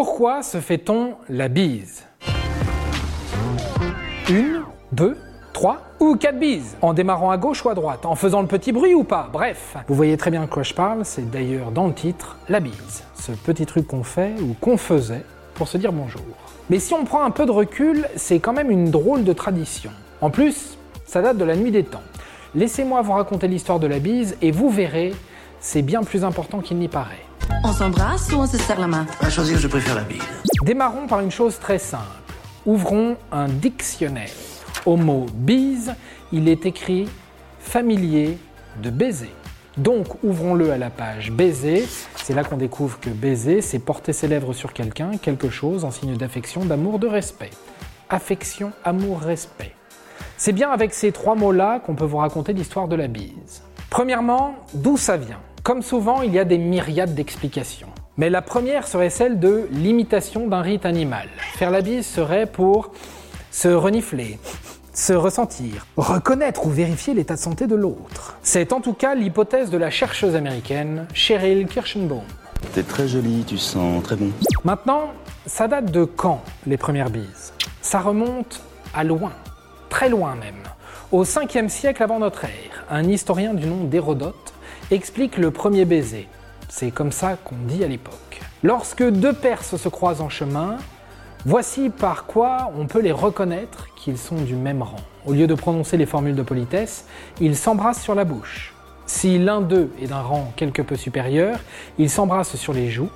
Pourquoi se fait-on la bise? Une, deux, trois ou quatre bises En démarrant à gauche ou à droite En faisant le petit bruit ou pas Bref, vous voyez très bien de quoi je parle, c'est d'ailleurs dans le titre, la bise. Ce petit truc qu'on fait ou qu'on faisait pour se dire bonjour. Mais si on prend un peu de recul, c'est quand même une drôle de tradition. En plus, ça date de la nuit des temps. Laissez-moi vous raconter l'histoire de la bise et vous verrez, c'est bien plus important qu'il n'y paraît. On s'embrasse ou on se serre la main? À choisir, je préfère la bise. Démarrons par une chose très simple. Ouvrons un dictionnaire. Au mot bise, il est écrit familier de baiser. Donc ouvrons-le à la page baiser. C'est là qu'on découvre que baiser, c'est porter ses lèvres sur quelqu'un, quelque chose en signe d'affection, d'amour, de respect. Affection, amour, respect. C'est bien avec ces trois mots-là qu'on peut vous raconter l'histoire de la bise. Premièrement, d'où ça vient? Comme souvent, il y a des myriades d'explications. Mais la première serait celle de l'imitation d'un rite animal. Faire la bise serait pour se renifler, se ressentir, reconnaître ou vérifier l'état de santé de l'autre. C'est en tout cas l'hypothèse de la chercheuse américaine Cheryl Kirschenbaum. T'es très jolie, tu sens très bon. Maintenant, ça date de quand les premières bises? Ça remonte à loin, très loin même. Au 5e siècle avant notre ère, un historien du nom d'Hérodote explique le premier baiser. C'est comme ça qu'on dit à l'époque. Lorsque deux Perses se croisent en chemin, voici par quoi on peut les reconnaître qu'ils sont du même rang. Au lieu de prononcer les formules de politesse, ils s'embrassent sur la bouche. Si l'un d'eux est d'un rang quelque peu supérieur, ils s'embrassent sur les joues.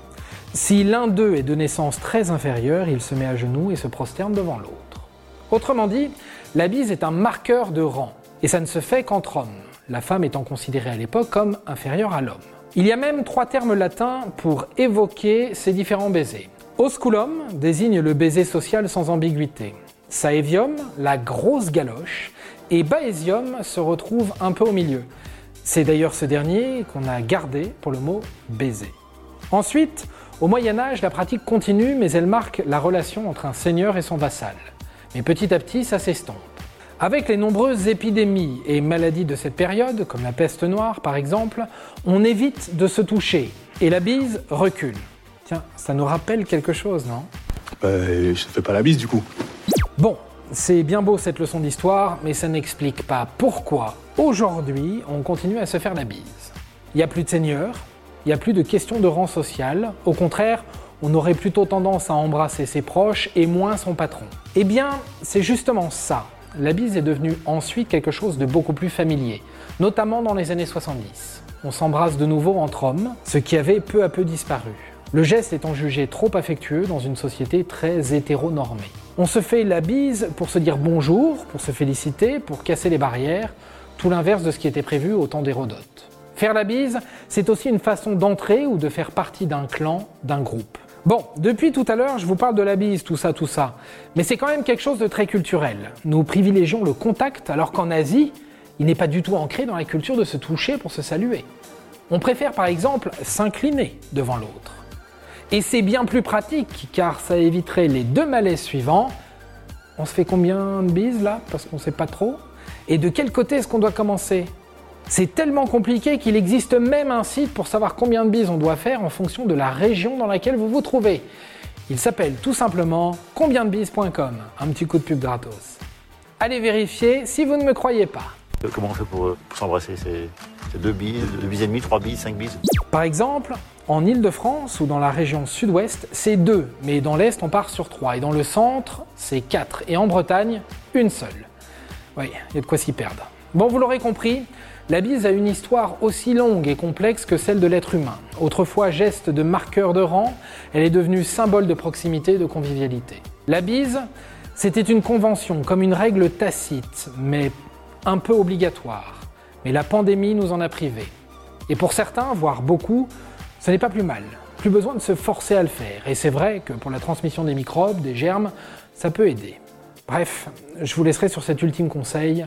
Si l'un d'eux est de naissance très inférieure, il se met à genoux et se prosterne devant l'autre. Autrement dit, la bise est un marqueur de rang, et ça ne se fait qu'entre hommes, la femme étant considérée à l'époque comme inférieure à l'homme. Il y a même trois termes latins pour évoquer ces différents baisers. Osculum désigne le baiser social sans ambiguïté. Saevium, la grosse galoche, et Baesium se retrouve un peu au milieu. C'est d'ailleurs ce dernier qu'on a gardé pour le mot baiser. Ensuite, au Moyen Âge, la pratique continue, mais elle marque la relation entre un seigneur et son vassal. Mais petit à petit, ça s'estompe. Avec les nombreuses épidémies et maladies de cette période, comme la peste noire par exemple, on évite de se toucher et la bise recule. Tiens, ça nous rappelle quelque chose, non? Bah, je fais pas la bise du coup. Bon, c'est bien beau cette leçon d'histoire, mais ça n'explique pas pourquoi aujourd'hui on continue à se faire la bise. Il n'y a plus de seigneur, il n'y a plus de question de rang social, au contraire, on aurait plutôt tendance à embrasser ses proches et moins son patron. Eh bien, c'est justement ça. La bise est devenue ensuite quelque chose de beaucoup plus familier, notamment dans les années 70. On s'embrasse de nouveau entre hommes, ce qui avait peu à peu disparu. Le geste étant jugé trop affectueux dans une société très hétéronormée. On se fait la bise pour se dire bonjour, pour se féliciter, pour casser les barrières, tout l'inverse de ce qui était prévu au temps d'Hérodote. Faire la bise, c'est aussi une façon d'entrer ou de faire partie d'un clan, d'un groupe. Bon, depuis tout à l'heure, je vous parle de la bise, tout ça, tout ça. Mais c'est quand même quelque chose de très culturel. Nous privilégions le contact, alors qu'en Asie, il n'est pas du tout ancré dans la culture de se toucher pour se saluer. On préfère par exemple s'incliner devant l'autre. Et c'est bien plus pratique, car ça éviterait les deux malaises suivants. On se fait combien de bises là? Parce qu'on ne sait pas trop. Et de quel côté est-ce qu'on doit commencer? C'est tellement compliqué qu'il existe même un site pour savoir combien de bises on doit faire en fonction de la région dans laquelle vous vous trouvez. Il s'appelle tout simplement combiendebises.com. Un petit coup de pub gratos. Allez vérifier si vous ne me croyez pas. Euh, Comment on fait pour, euh, pour s'embrasser? C'est deux bises, deux bises et demi, trois bises, cinq bises? Par exemple, en Ile-de-France ou dans la région sud-ouest, c'est deux, mais dans l'est, on part sur trois. Et dans le centre, c'est quatre. Et en Bretagne, une seule. Oui, il y a de quoi s'y perdre. Bon, vous l'aurez compris, la bise a une histoire aussi longue et complexe que celle de l'être humain. Autrefois geste de marqueur de rang, elle est devenue symbole de proximité et de convivialité. La bise, c'était une convention, comme une règle tacite, mais un peu obligatoire. Mais la pandémie nous en a privés. Et pour certains, voire beaucoup, ce n'est pas plus mal. Plus besoin de se forcer à le faire. Et c'est vrai que pour la transmission des microbes, des germes, ça peut aider. Bref, je vous laisserai sur cet ultime conseil.